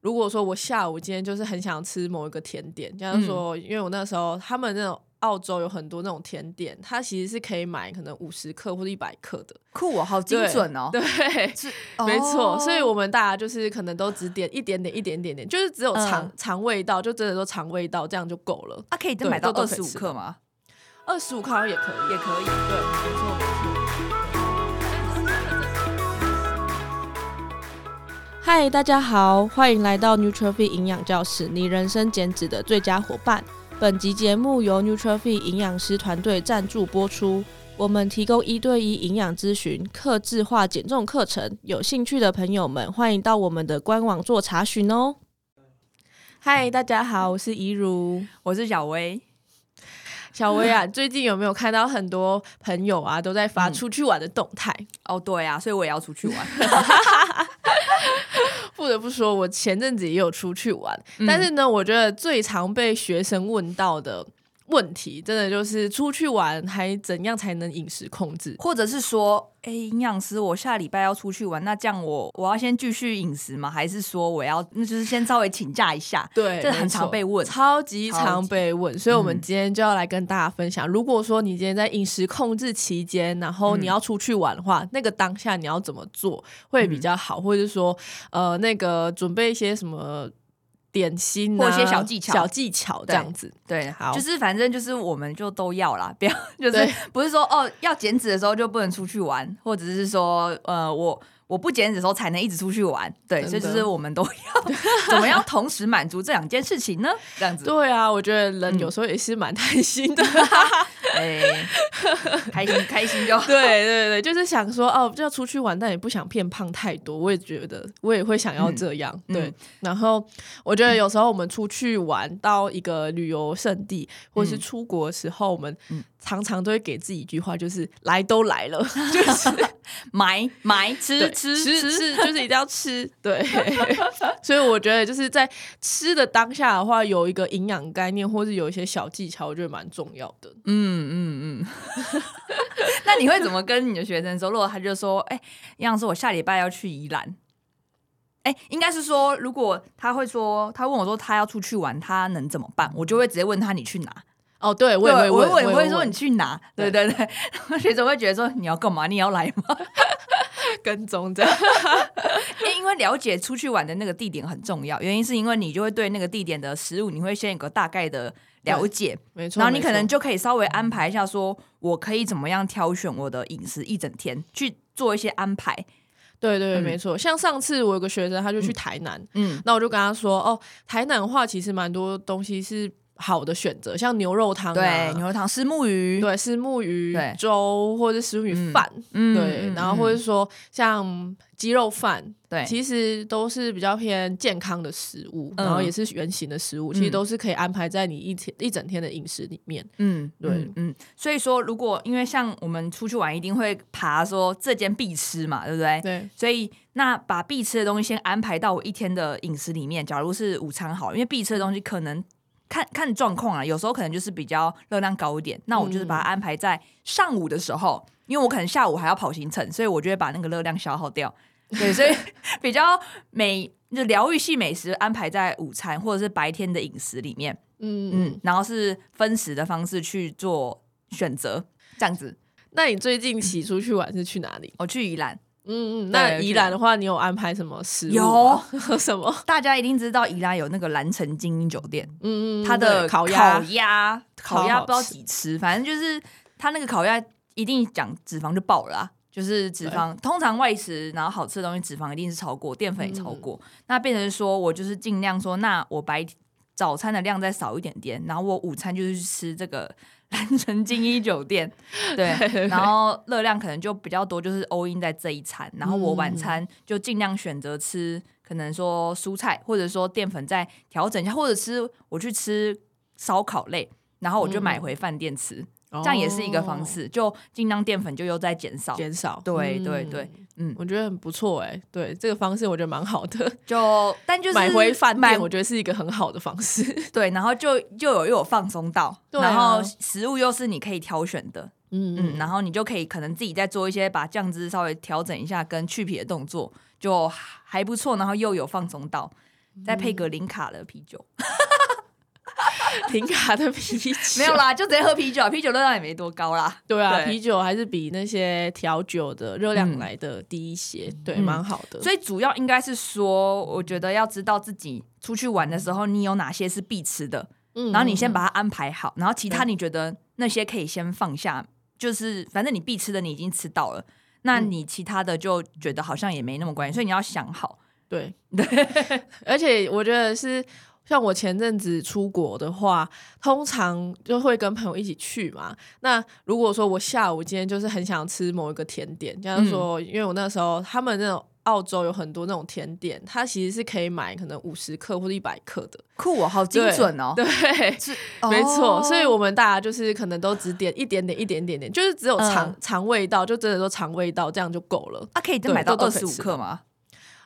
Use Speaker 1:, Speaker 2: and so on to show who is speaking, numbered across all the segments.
Speaker 1: 如果说我下午今天就是很想吃某一个甜点，就是说，因为我那时候他们那种澳洲有很多那种甜点，它其实是可以买可能五十克或者一百克的，
Speaker 2: 酷哦，好精准哦，
Speaker 1: 对，对
Speaker 2: 哦、
Speaker 1: 没错，所以我们大家就是可能都只点一点点、一点点点，就是只有尝尝、嗯、味道，就真的说尝味道这样就够了。
Speaker 2: 啊，可以再买到二十五克吗？
Speaker 1: 二十五克好像也可以，
Speaker 2: 也可以，
Speaker 1: 对，没错嗨，大家好，欢迎来到 Nutrify 营养教室，你人生减脂的最佳伙伴。本集节目由 Nutrify 营养师团队赞助播出。我们提供一对一营养咨询、客制化减重课程，有兴趣的朋友们欢迎到我们的官网做查询哦。嗨，大家好，我是怡如，
Speaker 2: 我是小薇。
Speaker 1: 小薇啊，最近有没有看到很多朋友啊都在发出去玩的动态？
Speaker 2: 嗯。哦，对啊，所以我也要出去玩。
Speaker 1: 不得不说，我前阵子也有出去玩，嗯，但是呢，我觉得最常被学生问到的问题，真的就是出去玩还怎样才能饮食控制，
Speaker 2: 或者是说，哎，营养师，我下礼拜要出去玩，那这样我我要先继续饮食吗？还是说我要那就是先稍微请假一下？
Speaker 1: 对，
Speaker 2: 这很常被问，
Speaker 1: 超级常被问，所以我们今天就要来跟大家分享，嗯，如果说你今天在饮食控制期间，然后你要出去玩的话，嗯，那个当下你要怎么做会比较好，嗯，或者是说，呃，那个准备一些什么？点心、啊、
Speaker 2: 或一些小技巧、
Speaker 1: 小技巧这样子，
Speaker 2: 对，对，好，就是反正就是我们就都要啦，不要 就是不是说哦要减脂的时候就不能出去玩，或者是说呃我。我不减脂的时候才能一直出去玩，对，所以就是我们都要怎么样同时满足这两件事情呢？这样子。
Speaker 1: 对啊，我觉得人有时候也是蛮贪心的，
Speaker 2: 哎、嗯，开心开心就好。
Speaker 1: 对对对，就是想说哦，就要出去玩，但也不想变胖太多。我也觉得，我也会想要这样。嗯、对、嗯，然后我觉得有时候我们出去玩到一个旅游胜地，嗯、或是出国的时候，我们常常都会给自己一句话，就是来都来了，就是
Speaker 2: 买买吃。吃
Speaker 1: 吃吃就是一定要吃，对，所以我觉得就是在吃的当下的话，有一个营养概念，或是有一些小技巧，我觉得蛮重要的。
Speaker 2: 嗯嗯嗯。那你会怎么跟你的学生说？如果他就说：“哎、欸，营养师，我下礼拜要去宜兰。”哎，应该是说，如果他会说，他问我说他要出去玩，他能怎么办？我就会直接问他：“你去哪？”
Speaker 1: 哦，对，我也会问，我
Speaker 2: 也会说：“你去哪？”对对对，学生会觉得说：“你要干嘛？你要来吗？”
Speaker 1: 跟踪这样，
Speaker 2: 因为了解出去玩的那个地点很重要，原因是因为你就会对那个地点的食物，你会先有个大概的了解，
Speaker 1: 没错，
Speaker 2: 然后你可能就可以稍微安排一下，说我可以怎么样挑选我的饮食一整天去做一些安排。
Speaker 1: 对对对，嗯、没错。像上次我有个学生，他就去台南，嗯，那我就跟他说，哦，台南的话其实蛮多东西是。好的选择，像牛肉汤、啊，
Speaker 2: 对，牛肉汤、石目鱼，
Speaker 1: 对，石目鱼粥或者石目鱼饭，嗯，对，嗯、然后或者说像鸡肉饭，对，其实都是比较偏健康的食物，然后也是圆形的食物，嗯、其实都是可以安排在你一天一整天的饮食里面，嗯，对，
Speaker 2: 嗯，嗯，所以说，如果因为像我们出去玩，一定会爬说这间必吃嘛，对不对？
Speaker 1: 对，
Speaker 2: 所以那把必吃的东西先安排到我一天的饮食里面。假如是午餐好，因为必吃的东西可能。看看状况啊，有时候可能就是比较热量高一点，那我就是把它安排在上午的时候，嗯、因为我可能下午还要跑行程，所以我就会把那个热量消耗掉。对，所以 比较美就疗愈系美食安排在午餐或者是白天的饮食里面，嗯嗯，然后是分食的方式去做选择，这样子。
Speaker 1: 那你最近起出去玩是去哪里？
Speaker 2: 我去宜兰。
Speaker 1: 嗯嗯，那宜兰的话，你有安排什么食物？
Speaker 2: 有。
Speaker 1: 什么？
Speaker 2: 大家一定知道宜兰有那个蓝城精英酒店，
Speaker 1: 嗯嗯，
Speaker 2: 它的
Speaker 1: 烤鸭，
Speaker 2: 烤鸭，烤鸭不知道几吃，反正就是它那个烤鸭一定讲脂肪就爆了啊，就是脂肪通常外食，然后好吃的东西脂肪一定是超过，淀粉也超过，嗯、那变成说我就是尽量说，那我白早餐的量再少一点点，然后我午餐就是吃这个。蓝城精英酒店，对，然后热量可能就比较多，就是 all in 在这一餐。然后我晚餐就尽量选择吃，可能说蔬菜，或者说淀粉再调整一下，或者吃我去吃烧烤类，然后我就买回饭店吃。这样也是一个方式，就尽量淀粉就又在减少，
Speaker 1: 减少。
Speaker 2: 对对对，嗯，
Speaker 1: 我觉得很不错哎，对这个方式我觉得蛮好的。
Speaker 2: 就但就是
Speaker 1: 买回饭店，我觉得是一个很好的方式。
Speaker 2: 对，然后就又有又有放松到，然后食物又是你可以挑选的，嗯嗯，然后你就可以可能自己再做一些把酱汁稍微调整一下跟去皮的动作，就还不错。然后又有放松到，再配个零卡的啤酒。
Speaker 1: 零卡的啤酒。
Speaker 2: 没有啦，就直接喝啤酒，啤酒热量也没多高啦。
Speaker 1: 对啊，对。啤酒还是比那些调酒的热量来的低一些，嗯、对，蛮、嗯、好的。
Speaker 2: 所以主要应该是说，我觉得要知道自己出去玩的时候，你有哪些是必吃的，嗯，然后你先把它安排好，然后其他你觉得那些可以先放下，就是反正你必吃的你已经吃到了，那你其他的就觉得好像也没那么关系，所以你要想好，
Speaker 1: 对。对，而且我觉得是。像我前阵子出国的话，通常就会跟朋友一起去嘛。那如果说我下午今天就是很想吃某一个甜点，就是说，因为我那时候他们那种澳洲有很多那种甜点，它其实是可以买可能五十克或者一百克的，
Speaker 2: 酷哦，好精准哦。
Speaker 1: 对，对 没错。所以我们大家就是可能都只点一点点、一点点点，就是只有尝尝味道，就真的说尝味道这样就够了。
Speaker 2: 啊，可以再买到二十五克吗？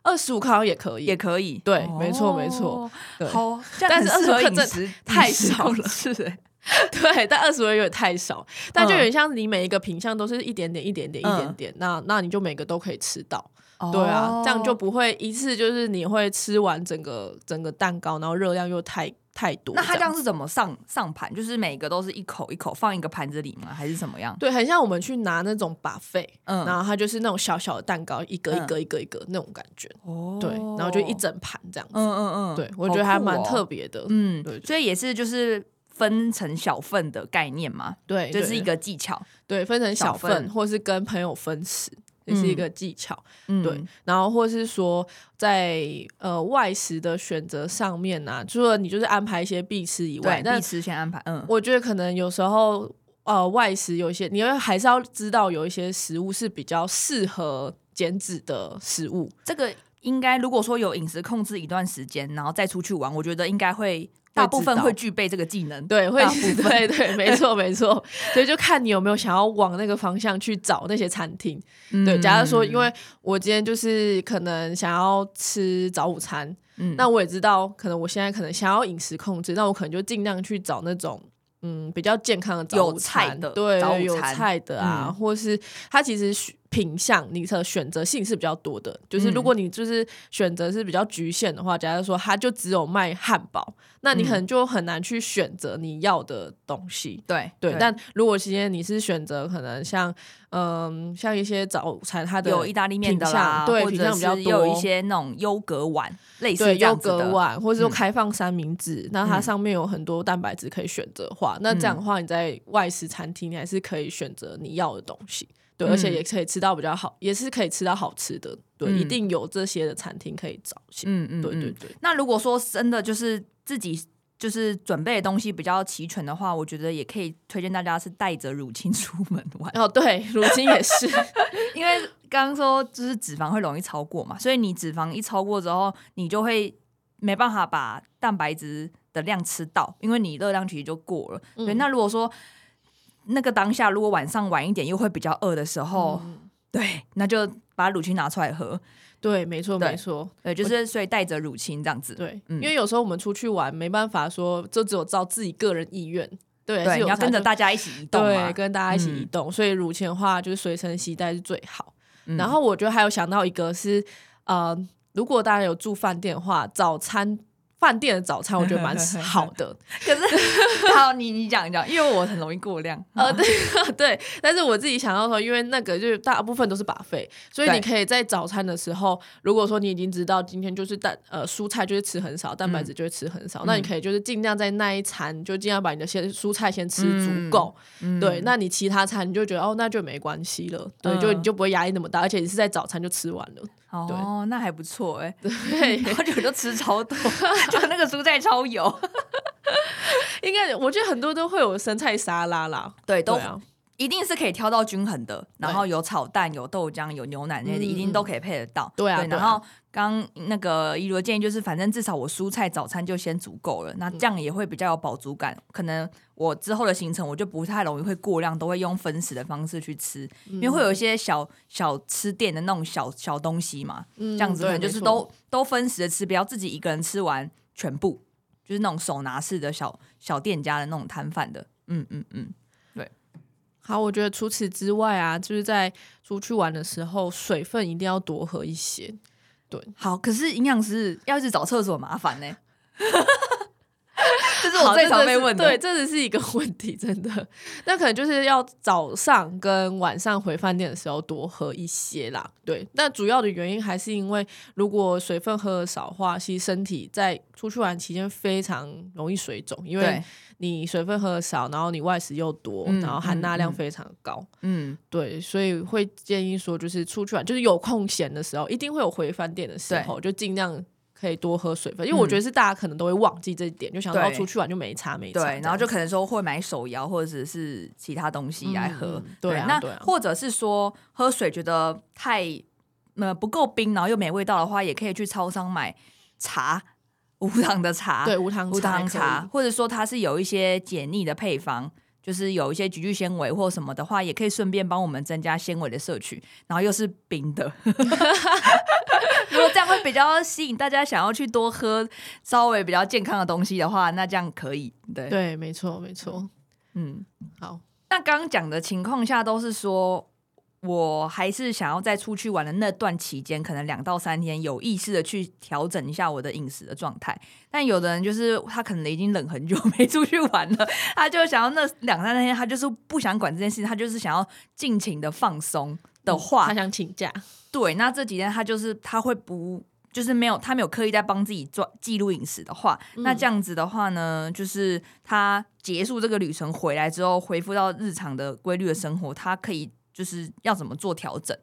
Speaker 1: 二十五克也可以，
Speaker 2: 也可以，
Speaker 1: 对，哦、没错，没错，
Speaker 2: 好，
Speaker 1: 但是二十五克真的太少了，
Speaker 2: 是的，
Speaker 1: 对，但二十五有点太少，但就有点像你每一个品相都是一点点、一点点、一点点，嗯、那那你就每个都可以吃到，哦、对啊，这样就不会一次就是你会吃完整个整个蛋糕，然后热量又太。太多，
Speaker 2: 那它这样是怎么上上盘？就是每个都是一口一口放一个盘子里吗？还是怎么样？
Speaker 1: 对，很像我们去拿那种 buffet，嗯，然后它就是那种小小的蛋糕，一个一个一个一个那种感觉。哦，对，然后就一整盘这样子。嗯嗯嗯，对，我觉得还蛮特别的。嗯，对，
Speaker 2: 所以也是就是分成小份的概念嘛。对，就是一个技巧。
Speaker 1: 对，分成小份，或是跟朋友分食。也是一个技巧，嗯、对，然后或是说在呃外食的选择上面呢、啊，除了你就是安排一些必吃以外，
Speaker 2: 必吃先安排。嗯，
Speaker 1: 我觉得可能有时候呃外食有一些，你要还是要知道有一些食物是比较适合减脂的食物。
Speaker 2: 这个应该如果说有饮食控制一段时间，然后再出去玩，我觉得应该会。大部分会具备这个技能，
Speaker 1: 对，会，对对，没错没错，所以就看你有没有想要往那个方向去找那些餐厅。嗯、对，假如说，因为我今天就是可能想要吃早午餐，嗯，那我也知道，可能我现在可能想要饮食控制，那我可能就尽量去找那种嗯比较健康的早午餐，的，对，有菜的啊，嗯、或是它其实。品相，你的选择性是比较多的。就是如果你就是选择是比较局限的话，假如说它就只有卖汉堡，那你可能就很难去选择你要的东西。
Speaker 2: 对
Speaker 1: 对。但如果今天你是选择可能像嗯像一些早餐，它的
Speaker 2: 有意大利面的啦，
Speaker 1: 对，品相比较多，有
Speaker 2: 一些那种优格碗，类似
Speaker 1: 优格碗，或者说开放三明治，那它上面有很多蛋白质可以选择的话，那这样的话你在外食餐厅你还是可以选择你要的东西。对，而且也可以吃到比较好，嗯、也是可以吃到好吃的。对，嗯、一定有这些的餐厅可以找。嗯嗯，对对对。
Speaker 2: 那如果说真的就是自己就是准备的东西比较齐全的话，我觉得也可以推荐大家是带着乳清出门玩。
Speaker 1: 哦，对，乳清也是，
Speaker 2: 因为刚刚说就是脂肪会容易超过嘛，所以你脂肪一超过之后，你就会没办法把蛋白质的量吃到，因为你热量其实就过了。嗯、对，那如果说。那个当下，如果晚上晚一点又会比较饿的时候，嗯、对，那就把乳清拿出来喝。
Speaker 1: 对，没错，没错，
Speaker 2: 对，就是所以带着乳清这样子。
Speaker 1: 对，嗯、因为有时候我们出去玩没办法说，就只有照自己个人意愿。对，
Speaker 2: 对，你要跟着大家一起移动，
Speaker 1: 对，跟大家一起移动。嗯、所以乳清的话，就是随身携带是最好。嗯、然后我觉得还有想到一个是，呃，如果大家有住饭店的话，早餐。饭店的早餐我觉得蛮好的，
Speaker 2: 可是 好，你你讲一讲，因为我很容易过量。
Speaker 1: 呃，对 对，但是我自己想要说，因为那个就是大部分都是 buffet，所以你可以在早餐的时候，如果说你已经知道今天就是蛋呃蔬菜就是吃很少，蛋白质就会吃很少，那你可以就是尽量在那一餐就尽量把你的先蔬菜先吃足够，对，那你其他餐你就觉得哦那就没关系了，对，就你就不会压力那么大，而且你是在早餐就吃完了。
Speaker 2: 哦，那还不错哎，对，然后就就吃超多，就那个蔬菜超油，
Speaker 1: 应该我觉得很多都会有生菜沙拉啦，
Speaker 2: 对，都一定是可以挑到均衡的，然后有炒蛋、有豆浆、有牛奶那些，一定都可以配得到。对啊，然后刚那个一如的建议就是，反正至少我蔬菜早餐就先足够了，那这样也会比较有饱足感，可能。我之后的行程我就不太容易会过量，都会用分食的方式去吃，因为会有一些小小吃店的那种小小东西嘛，嗯、这样子可能就是都都分食的吃，不要自己一个人吃完全部，就是那种手拿式的小小店家的那种摊贩的，嗯嗯嗯，对。
Speaker 1: 好，我觉得除此之外啊，就是在出去玩的时候，水分一定要多喝一些。对，
Speaker 2: 好，可是营养师要一直找厕所麻烦呢。这 是我最常被问的，
Speaker 1: 对，这只是一个 问题，真的。那可能就是要早上跟晚上回饭店的时候多喝一些啦。对，那主要的原因还是因为，如果水分喝的少的话，其实身体在出去玩期间非常容易水肿，因为你水分喝的少，然后你外食又多，然后含钠量非常高。嗯，对，所以会建议说，就是出去玩，就是有空闲的时候，一定会有回饭店的时候，就尽量。可以多喝水分，因为我觉得是大家可能都会忘记这一点，嗯、就想到出去玩就没差没差，
Speaker 2: 对，然后就可能说会买手摇或者是其他东西来喝，
Speaker 1: 嗯、对，啊、对，那
Speaker 2: 或者是说喝水觉得太呃不够冰，然后又没味道的话，也可以去超商买茶，无糖的茶，
Speaker 1: 对，无糖
Speaker 2: 无糖茶，或者说它是有一些解腻的配方，就是有一些菊苣纤维或什么的话，也可以顺便帮我们增加纤维的摄取，然后又是冰的。如果这样会比较吸引大家想要去多喝稍微比较健康的东西的话，那这样可以。对
Speaker 1: 对，没错没错。
Speaker 2: 嗯，好。那刚刚讲的情况下都是说，我还是想要在出去玩的那段期间，可能两到三天有意识的去调整一下我的饮食的状态。但有的人就是他可能已经冷很久没出去玩了，他就想要那两三天，他就是不想管这件事情，他就是想要尽情的放松的话，
Speaker 1: 嗯，他想请假。
Speaker 2: 对，那这几天他就是他会不就是没有他没有刻意在帮自己做记录饮食的话，嗯、那这样子的话呢，就是他结束这个旅程回来之后，恢复到日常的规律的生活，他可以就是要怎么做调整？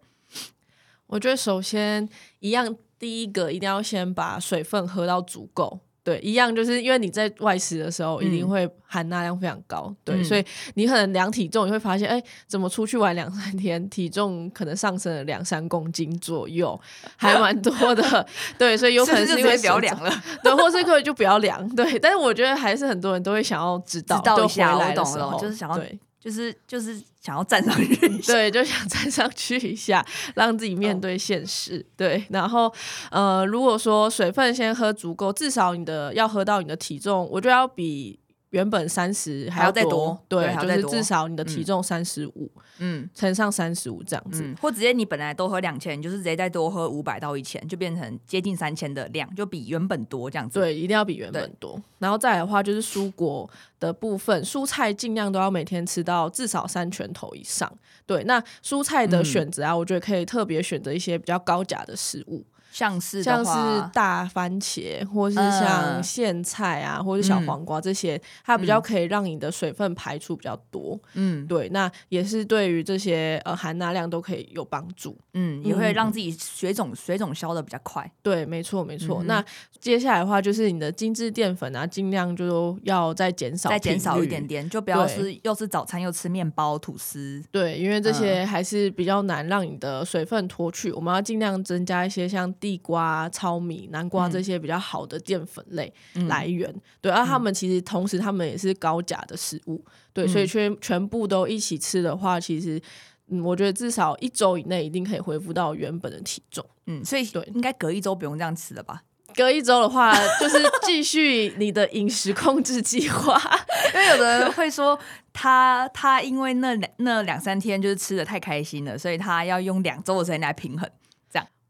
Speaker 1: 我觉得首先一样，第一个一定要先把水分喝到足够。对，一样就是因为你在外食的时候，一定会含钠量非常高，嗯、对，所以你可能量体重，你会发现，哎，怎么出去玩两三天，体重可能上升了两三公斤左右，还蛮多的，对，所以有可能是因为
Speaker 2: 不要量了，
Speaker 1: 对，或是可以就不要量，对，但是我觉得还是很多人都会想要知道，
Speaker 2: 知道一下，
Speaker 1: 我
Speaker 2: 懂了，就是想要对。就是就是想要站上去，
Speaker 1: 对，就想站上去一下，让自己面对现实。Oh. 对，然后呃，如果说水分先喝足够，至少你的要喝到你的体重，我觉得要比。原本三十还要再多，对，就是至少你的体重三十五，嗯，乘上三十五这样子，
Speaker 2: 或直接你本来多喝两千，你就是直接再多喝五百到一千，就变成接近三千的量，就比原本多这样子。
Speaker 1: 对，一定要比原本多。然后再来的话，就是蔬果的部分，蔬菜尽量都要每天吃到至少三拳头以上。对，那蔬菜的选择啊，我觉得可以特别选择一些比较高钾的食物。
Speaker 2: 像是
Speaker 1: 像是大番茄，或是像苋菜啊，嗯、或是小黄瓜这些，它比较可以让你的水分排出比较多。嗯，对，那也是对于这些呃含钠量都可以有帮助。
Speaker 2: 嗯，也会让自己水肿水肿消的比较快。
Speaker 1: 对，没错没错。嗯、那接下来的话，就是你的精致淀粉啊，尽量就要再减少，
Speaker 2: 再减少一点点，就不要是又是早餐又吃面包吐司。
Speaker 1: 对，因为这些还是比较难让你的水分脱去，我们要尽量增加一些像。地瓜、糙米、南瓜这些比较好的淀粉类来源，嗯、对，而他们其实同时他们也是高钾的食物，对，嗯、所以全全部都一起吃的话，其实，嗯，我觉得至少一周以内一定可以恢复到原本的体重，
Speaker 2: 嗯，所以对，应该隔一周不用这样吃了吧？
Speaker 1: 隔一周的话，就是继续你的饮食控制计划，
Speaker 2: 因为有的人会说他他因为那两那两三天就是吃的太开心了，所以他要用两周的时间来平衡。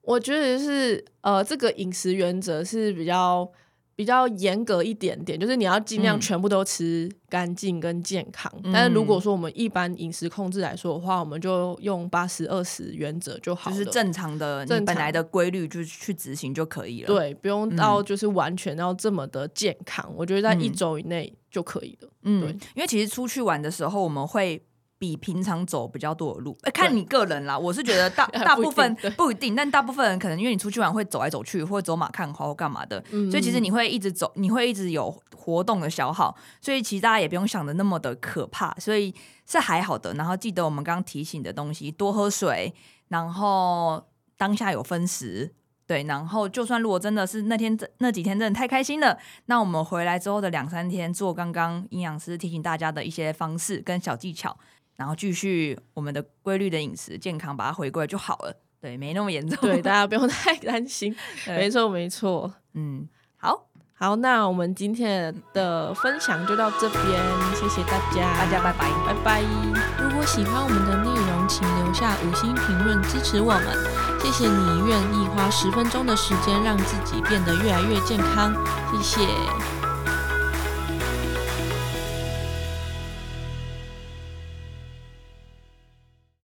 Speaker 1: 我觉得是呃，这个饮食原则是比较比较严格一点点，就是你要尽量全部都吃干净跟健康。嗯、但是如果说我们一般饮食控制来说的话，我们就用八十二十原则就好了，
Speaker 2: 就是正常的你本来的规律就去执行就可以了。
Speaker 1: 对，不用到就是完全要这么的健康。嗯、我觉得在一周以内就可以了。嗯，对，
Speaker 2: 因为其实出去玩的时候，我们会。比平常走比较多的路，看你个人啦。我是觉得大 大部分不一，不一定，但大部分人可能因为你出去玩会走来走去，或者走马看花或干嘛的，嗯、所以其实你会一直走，你会一直有活动的消耗，所以其实大家也不用想的那么的可怕，所以是还好的。然后记得我们刚刚提醒的东西，多喝水，然后当下有分食，对，然后就算如果真的是那天那几天真的太开心了，那我们回来之后的两三天做刚刚营养师提醒大家的一些方式跟小技巧。然后继续我们的规律的饮食，健康把它回归就好了。对，没那么严重。
Speaker 1: 对，大家不用太担心。没错，没错。
Speaker 2: 嗯，好，
Speaker 3: 好，那我们今天的分享就到这边，谢谢大家，
Speaker 2: 大家拜拜，
Speaker 3: 拜拜。如果喜欢我们的内容，请留下五星评论支持我们，谢谢你愿意花十分钟的时间让自己变得越来越健康，谢谢。